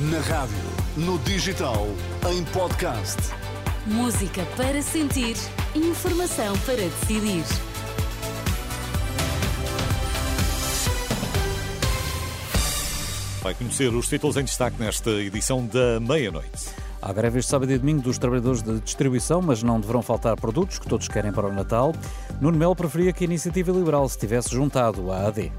Na rádio, no digital, em podcast. Música para sentir, informação para decidir. Vai conhecer os títulos em destaque nesta edição da meia-noite. Há greve este sábado e domingo dos trabalhadores de distribuição, mas não deverão faltar produtos que todos querem para o Natal. Nuno Melo preferia que a Iniciativa Liberal se tivesse juntado à AD.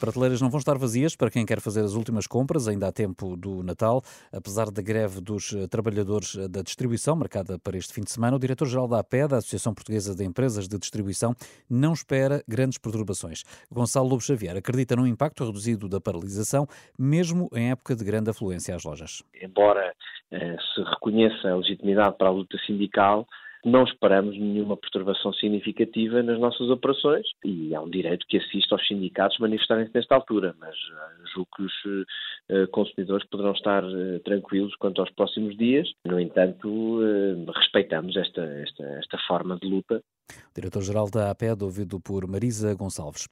Prateleiras não vão estar vazias para quem quer fazer as últimas compras, ainda há tempo do Natal. Apesar da greve dos eh, trabalhadores eh, da distribuição, marcada para este fim de semana, o diretor-geral da APE, da Associação Portuguesa de Empresas de Distribuição, não espera grandes perturbações. Gonçalo Lobo Xavier acredita num impacto reduzido da paralisação, mesmo em época de grande afluência às lojas. Embora eh, se reconheça a legitimidade para a luta sindical, não esperamos nenhuma perturbação significativa nas nossas operações e há um direito que assista aos sindicatos manifestarem-se nesta altura, mas uh, julgo que os uh, consumidores poderão estar uh, tranquilos quanto aos próximos dias. No entanto, respeitamos esta, esta, esta forma de luta Diretor-geral da APED, ouvido por Marisa Gonçalves.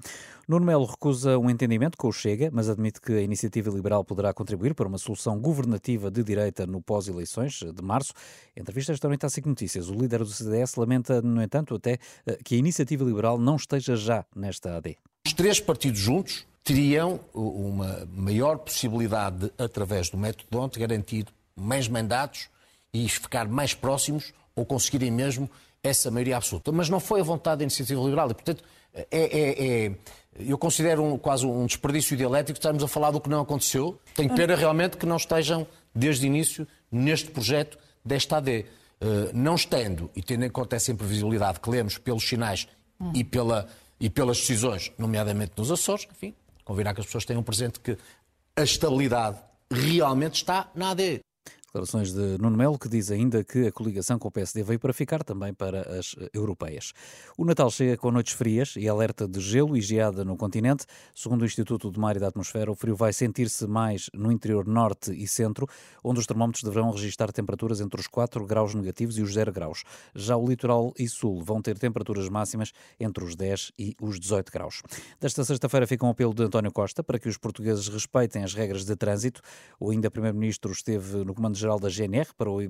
Nuno Melo recusa um entendimento com o Chega, mas admite que a iniciativa liberal poderá contribuir para uma solução governativa de direita no pós-eleições de março. Entrevista esta noite à SIC Notícias, o líder do CDS lamenta, no entanto, até eh, que a iniciativa liberal não esteja já nesta AD. Os três partidos juntos teriam uma maior possibilidade de, através do método Donte, garantir mais mandatos e ficar mais próximos ou conseguirem mesmo essa maioria absoluta. Mas não foi a vontade da iniciativa liberal e, portanto, é, é, é eu considero um, quase um desperdício dialético estarmos a falar do que não aconteceu. Tenho pena realmente que não estejam, desde o início, neste projeto desta AD. Uh, não estando, e tendo em conta essa imprevisibilidade que lemos pelos sinais hum. e, pela, e pelas decisões, nomeadamente nos Açores, enfim, convirá que as pessoas tenham presente que a estabilidade realmente está na AD. Declarações de Nuno Melo, que diz ainda que a coligação com o PSD veio para ficar também para as eh, europeias. O Natal chega com noites frias e alerta de gelo e geada no continente. Segundo o Instituto do Mar e da Atmosfera, o frio vai sentir-se mais no interior norte e centro, onde os termómetros deverão registrar temperaturas entre os 4 graus negativos e os 0 graus. Já o litoral e sul vão ter temperaturas máximas entre os 10 e os 18 graus. Desta sexta-feira fica um apelo de António Costa para que os portugueses respeitem as regras de trânsito. O ainda primeiro-ministro esteve no comando Comando-Geral da GNR para o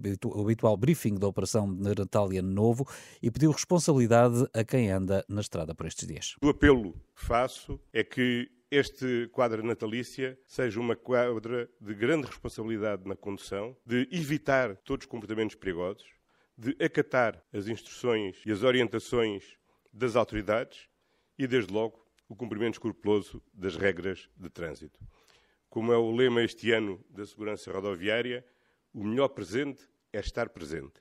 habitual briefing da Operação de Natal e Ano Novo e pediu responsabilidade a quem anda na estrada por estes dias. O apelo que faço é que este quadro natalícia seja uma quadra de grande responsabilidade na condução, de evitar todos os comportamentos perigosos, de acatar as instruções e as orientações das autoridades e, desde logo, o cumprimento escrupuloso das regras de trânsito. Como é o lema este ano da segurança rodoviária, o melhor presente é estar presente.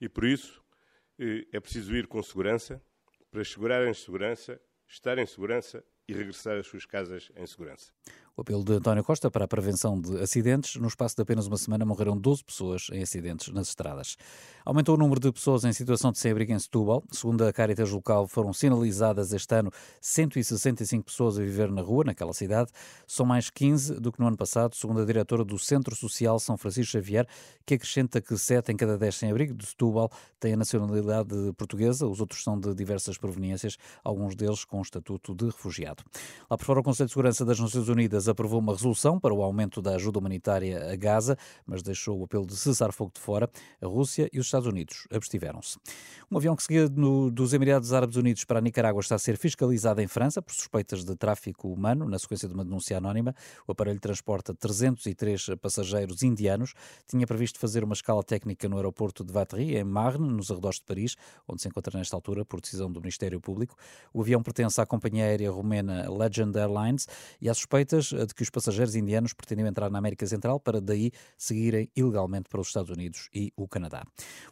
E por isso eh, é preciso ir com segurança, para assegurar em segurança, estar em segurança e regressar às suas casas em segurança. O apelo de António Costa para a prevenção de acidentes. No espaço de apenas uma semana morreram 12 pessoas em acidentes nas estradas. Aumentou o número de pessoas em situação de sem-abrigo em Setúbal. Segundo a Caritas local, foram sinalizadas este ano 165 pessoas a viver na rua, naquela cidade. São mais 15 do que no ano passado, segundo a diretora do Centro Social São Francisco Xavier, que acrescenta que 7 em cada 10 sem-abrigo de Setúbal têm a nacionalidade portuguesa, os outros são de diversas proveniências, alguns deles com estatuto de refugiado. Lá por fora, o Conselho de Segurança das Nações Unidas aprovou uma resolução para o aumento da ajuda humanitária a Gaza, mas deixou o apelo de cessar fogo de fora. A Rússia e os Estados Unidos abstiveram-se. Um avião que seguia no, dos Emirados Árabes Unidos para a Nicarágua está a ser fiscalizado em França por suspeitas de tráfico humano, na sequência de uma denúncia anónima. O aparelho transporta 303 passageiros indianos. Tinha previsto fazer uma escala técnica no aeroporto de Vatry, em Marne, nos arredores de Paris, onde se encontra nesta altura por decisão do Ministério Público. O avião pertence à companhia aérea romena Legend Airlines e há suspeitas de que os passageiros indianos pretendiam entrar na América Central para daí seguirem ilegalmente para os Estados Unidos e o Canadá.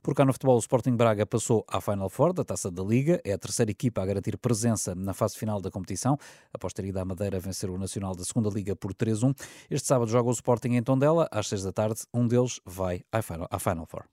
Por cá no futebol, o Sporting Braga passou à Final Four da Taça da Liga, é a terceira equipa a garantir presença na fase final da competição, após ter ido à Madeira vencer o Nacional da Segunda Liga por 3-1. Este sábado joga o Sporting em Tondela, às 6 da tarde, um deles vai à Final, à Final Four.